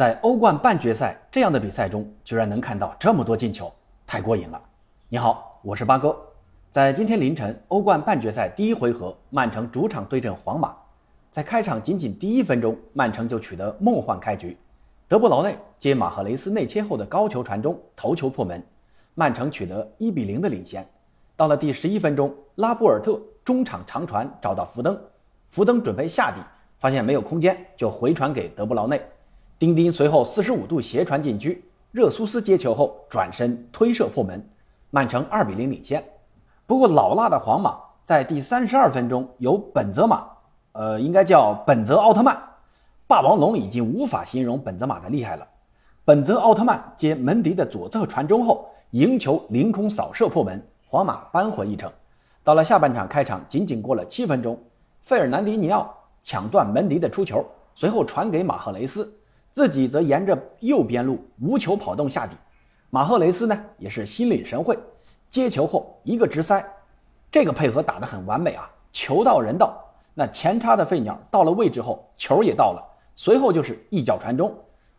在欧冠半决赛这样的比赛中，居然能看到这么多进球，太过瘾了！你好，我是八哥。在今天凌晨，欧冠半决赛第一回合，曼城主场对阵皇马。在开场仅仅第一分钟，曼城就取得梦幻开局。德布劳内接马赫雷斯内切后的高球传中，头球破门，曼城取得一比零的领先。到了第十一分钟，拉波尔特中场长传找到福登，福登准备下底。发现没有空间，就回传给德布劳内。丁丁随后四十五度斜传禁区，热苏斯接球后转身推射破门，曼城二比零领先。不过老辣的皇马在第三十二分钟由本泽马，呃，应该叫本泽奥特曼，霸王龙已经无法形容本泽马的厉害了。本泽奥特曼接门迪的左侧传中后，迎球凌空扫射破门，皇马扳回一城。到了下半场开场，仅仅过了七分钟，费尔南迪尼奥。抢断门迪的出球，随后传给马赫雷斯，自己则沿着右边路无球跑动下底。马赫雷斯呢也是心领神会，接球后一个直塞，这个配合打得很完美啊！球到人到，那前插的飞鸟到了位置后，球也到了，随后就是一脚传中，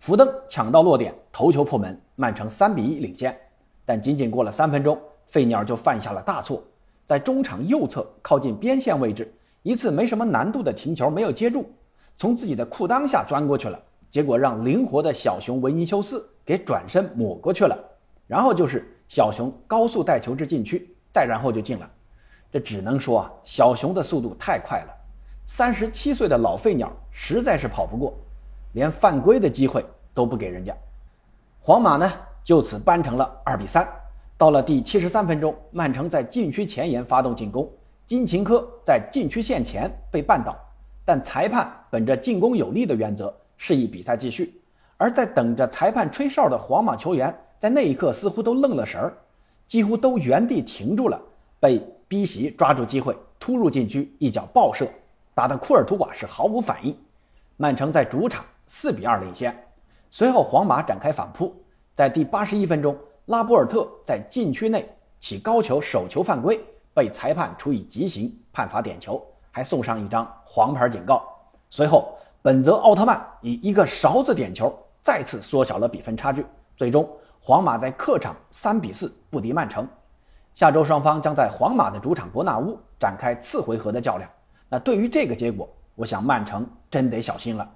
福登抢到落点，头球破门，曼城三比一领先。但仅仅过了三分钟，飞鸟就犯下了大错，在中场右侧靠近边线位置。一次没什么难度的停球没有接住，从自己的裤裆下钻过去了，结果让灵活的小熊维尼修斯给转身抹过去了，然后就是小熊高速带球至禁区，再然后就进了。这只能说啊，小熊的速度太快了，三十七岁的老废鸟实在是跑不过，连犯规的机会都不给人家。皇马呢就此扳成了二比三。到了第七十三分钟，曼城在禁区前沿发动进攻。金琴科在禁区线前被绊倒，但裁判本着进攻有利的原则，示意比赛继续。而在等着裁判吹哨的皇马球员，在那一刻似乎都愣了神儿，几乎都原地停住了，被逼袭抓住机会突入禁区，一脚爆射，打得库尔图瓦是毫无反应。曼城在主场四比二领先。随后皇马展开反扑，在第八十一分钟，拉波尔特在禁区内起高球手球犯规。被裁判处以极刑，判罚点球，还送上一张黄牌警告。随后，本泽奥特曼以一个勺子点球，再次缩小了比分差距。最终，皇马在客场三比四不敌曼城。下周双方将在皇马的主场伯纳乌展开次回合的较量。那对于这个结果，我想曼城真得小心了。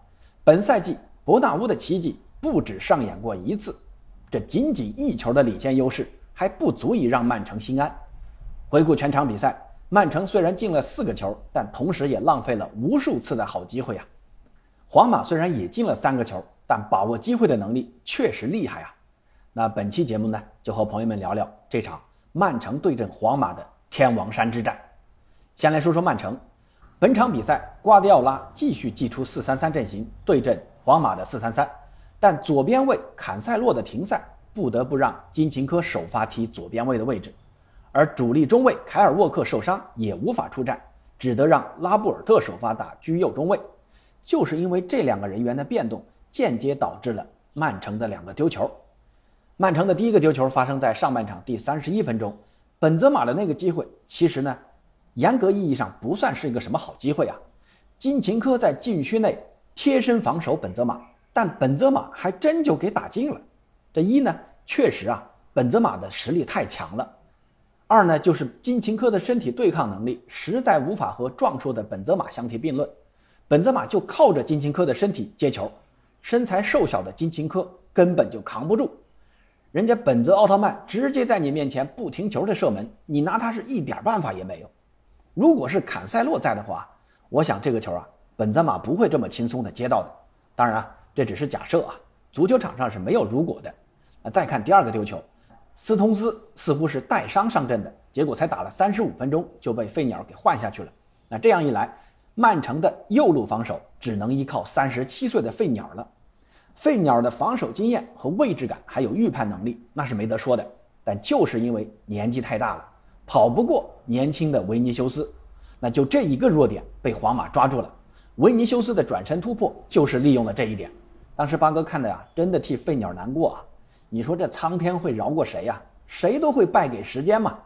本赛季伯纳乌的奇迹不止上演过一次，这仅仅一球的领先优势还不足以让曼城心安。回顾全场比赛，曼城虽然进了四个球，但同时也浪费了无数次的好机会啊。皇马虽然也进了三个球，但把握机会的能力确实厉害啊。那本期节目呢，就和朋友们聊聊这场曼城对阵皇马的天王山之战。先来说说曼城，本场比赛瓜迪奥拉继续祭出四三三阵型对阵皇马的四三三，但左边卫坎塞洛的停赛，不得不让金琴科首发踢左边卫的位置。而主力中卫凯尔沃克受伤也无法出战，只得让拉布尔特首发打居右中卫。就是因为这两个人员的变动，间接导致了曼城的两个丢球。曼城的第一个丢球发生在上半场第三十一分钟，本泽马的那个机会，其实呢，严格意义上不算是一个什么好机会啊。金琴科在禁区内贴身防守本泽马，但本泽马还真就给打进了。这一呢，确实啊，本泽马的实力太强了。二呢，就是金琴科的身体对抗能力实在无法和壮硕的本泽马相提并论，本泽马就靠着金琴科的身体接球，身材瘦小的金琴科根本就扛不住，人家本泽奥特曼直接在你面前不停球的射门，你拿他是一点办法也没有。如果是坎塞洛在的话，我想这个球啊，本泽马不会这么轻松的接到的。当然啊，这只是假设啊，足球场上是没有如果的。那再看第二个丢球。斯通斯似乎是带伤上阵的，结果才打了三十五分钟就被费鸟给换下去了。那这样一来，曼城的右路防守只能依靠三十七岁的费鸟了。费鸟的防守经验和位置感还有预判能力，那是没得说的。但就是因为年纪太大了，跑不过年轻的维尼修斯，那就这一个弱点被皇马抓住了。维尼修斯的转身突破就是利用了这一点。当时八哥看的呀，真的替费鸟难过啊。你说这苍天会饶过谁呀？谁都会败给时间嘛。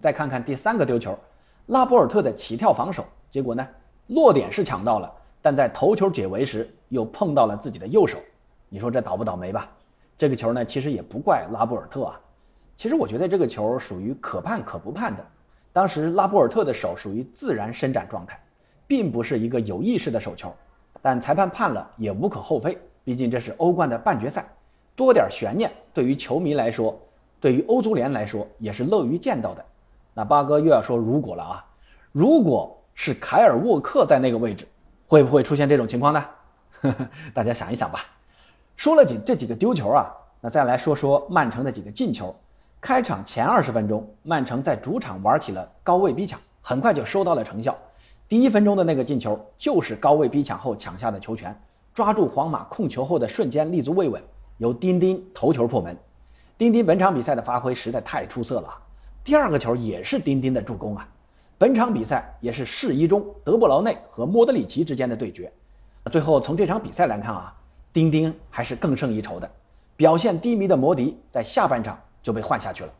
再看看第三个丢球，拉波尔特的起跳防守，结果呢，落点是抢到了，但在头球解围时又碰到了自己的右手，你说这倒不倒霉吧？这个球呢，其实也不怪拉波尔特啊。其实我觉得这个球属于可判可不判的。当时拉波尔特的手属于自然伸展状态，并不是一个有意识的手球。但裁判判了也无可厚非，毕竟这是欧冠的半决赛，多点悬念对于球迷来说，对于欧足联来说也是乐于见到的。那八哥又要说如果了啊，如果是凯尔沃克在那个位置，会不会出现这种情况呢？大家想一想吧。说了几这几个丢球啊，那再来说说曼城的几个进球。开场前二十分钟，曼城在主场玩起了高位逼抢，很快就收到了成效。第一分钟的那个进球就是高位逼抢后抢下的球权，抓住皇马控球后的瞬间立足未稳，由丁丁头球破门。丁丁本场比赛的发挥实在太出色了。第二个球也是丁丁的助攻啊。本场比赛也是世一中德布劳内和莫德里奇之间的对决。最后从这场比赛来看啊。丁丁还是更胜一筹的，表现低迷的摩迪在下半场就被换下去了。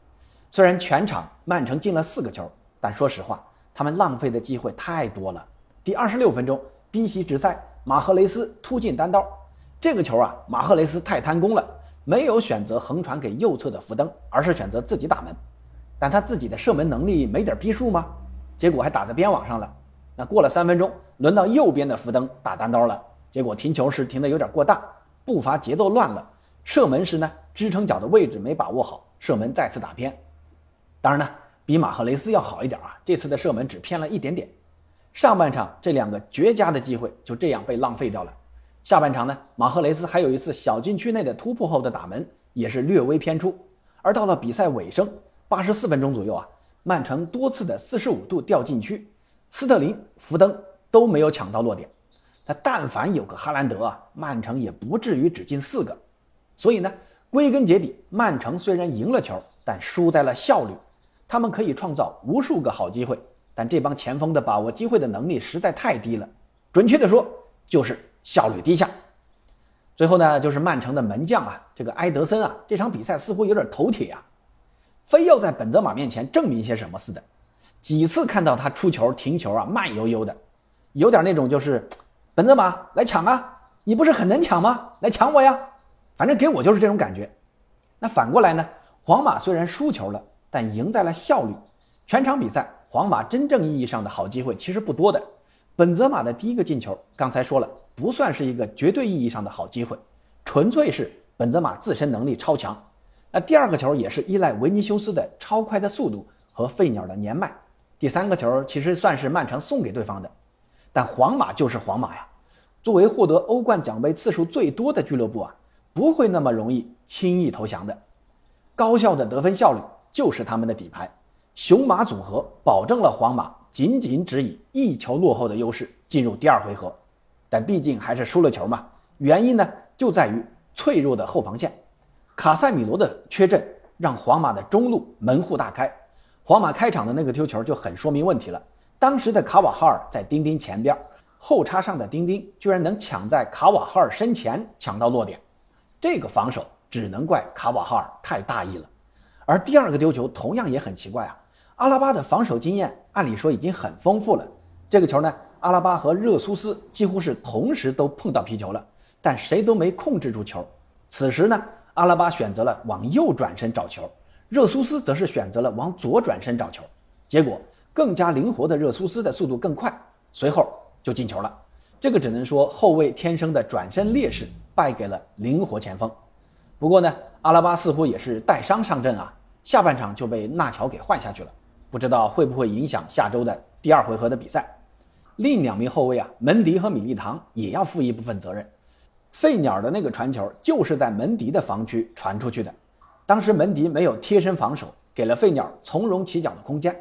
虽然全场曼城进了四个球，但说实话，他们浪费的机会太多了。第二十六分钟，逼袭直塞，马赫雷斯突进单刀，这个球啊，马赫雷斯太贪功了，没有选择横传给右侧的福登，而是选择自己打门。但他自己的射门能力没点逼数吗？结果还打在边网上了。那过了三分钟，轮到右边的福登打单刀了。结果停球时停的有点过大，步伐节奏乱了。射门时呢，支撑脚的位置没把握好，射门再次打偏。当然呢，比马赫雷斯要好一点啊。这次的射门只偏了一点点。上半场这两个绝佳的机会就这样被浪费掉了。下半场呢，马赫雷斯还有一次小禁区内的突破后的打门，也是略微偏出。而到了比赛尾声，八十四分钟左右啊，曼城多次的四十五度掉禁区，斯特林、福登都没有抢到落点。他但凡有个哈兰德啊，曼城也不至于只进四个。所以呢，归根结底，曼城虽然赢了球，但输在了效率。他们可以创造无数个好机会，但这帮前锋的把握机会的能力实在太低了。准确的说，就是效率低下。最后呢，就是曼城的门将啊，这个埃德森啊，这场比赛似乎有点头铁啊，非要在本泽马面前证明些什么似的。几次看到他出球停球啊，慢悠悠的，有点那种就是。本泽马来抢啊！你不是很能抢吗？来抢我呀！反正给我就是这种感觉。那反过来呢？皇马虽然输球了，但赢在了效率。全场比赛，皇马真正意义上的好机会其实不多的。本泽马的第一个进球，刚才说了，不算是一个绝对意义上的好机会，纯粹是本泽马自身能力超强。那第二个球也是依赖维尼修斯的超快的速度和费鸟的年迈。第三个球其实算是曼城送给对方的。但皇马就是皇马呀，作为获得欧冠奖杯次数最多的俱乐部啊，不会那么容易轻易投降的。高效的得分效率就是他们的底牌，雄马组合保证了皇马仅仅只以一球落后的优势进入第二回合。但毕竟还是输了球嘛，原因呢就在于脆弱的后防线，卡塞米罗的缺阵让皇马的中路门户大开。皇马开场的那个丢球就很说明问题了。当时的卡瓦哈尔在丁丁前边，后插上的丁丁居然能抢在卡瓦哈尔身前抢到落点，这个防守只能怪卡瓦哈尔太大意了。而第二个丢球同样也很奇怪啊，阿拉巴的防守经验按理说已经很丰富了，这个球呢，阿拉巴和热苏斯几乎是同时都碰到皮球了，但谁都没控制住球。此时呢，阿拉巴选择了往右转身找球，热苏斯则是选择了往左转身找球，结果。更加灵活的热苏斯的速度更快，随后就进球了。这个只能说后卫天生的转身劣势败给了灵活前锋。不过呢，阿拉巴似乎也是带伤上阵啊，下半场就被纳乔给换下去了，不知道会不会影响下周的第二回合的比赛。另两名后卫啊，门迪和米利唐也要负一部分责任。费鸟的那个传球就是在门迪的防区传出去的，当时门迪没有贴身防守，给了费鸟从容起脚的空间。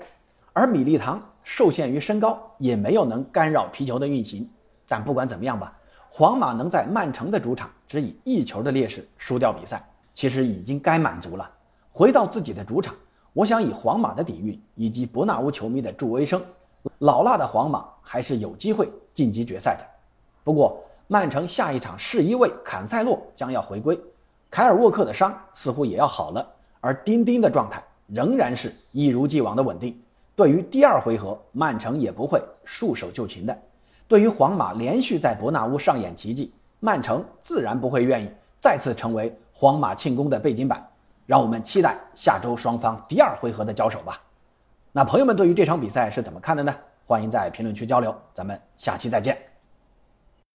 而米利唐受限于身高，也没有能干扰皮球的运行。但不管怎么样吧，皇马能在曼城的主场只以一球的劣势输掉比赛，其实已经该满足了。回到自己的主场，我想以皇马的底蕴以及伯纳乌球迷的助威声，老辣的皇马还是有机会晋级决赛的。不过，曼城下一场世一卫坎塞洛将要回归，凯尔沃克的伤似乎也要好了，而丁丁的状态仍然是一如既往的稳定。对于第二回合，曼城也不会束手就擒的。对于皇马连续在伯纳乌上演奇迹，曼城自然不会愿意再次成为皇马庆功的背景板。让我们期待下周双方第二回合的交手吧。那朋友们对于这场比赛是怎么看的呢？欢迎在评论区交流。咱们下期再见。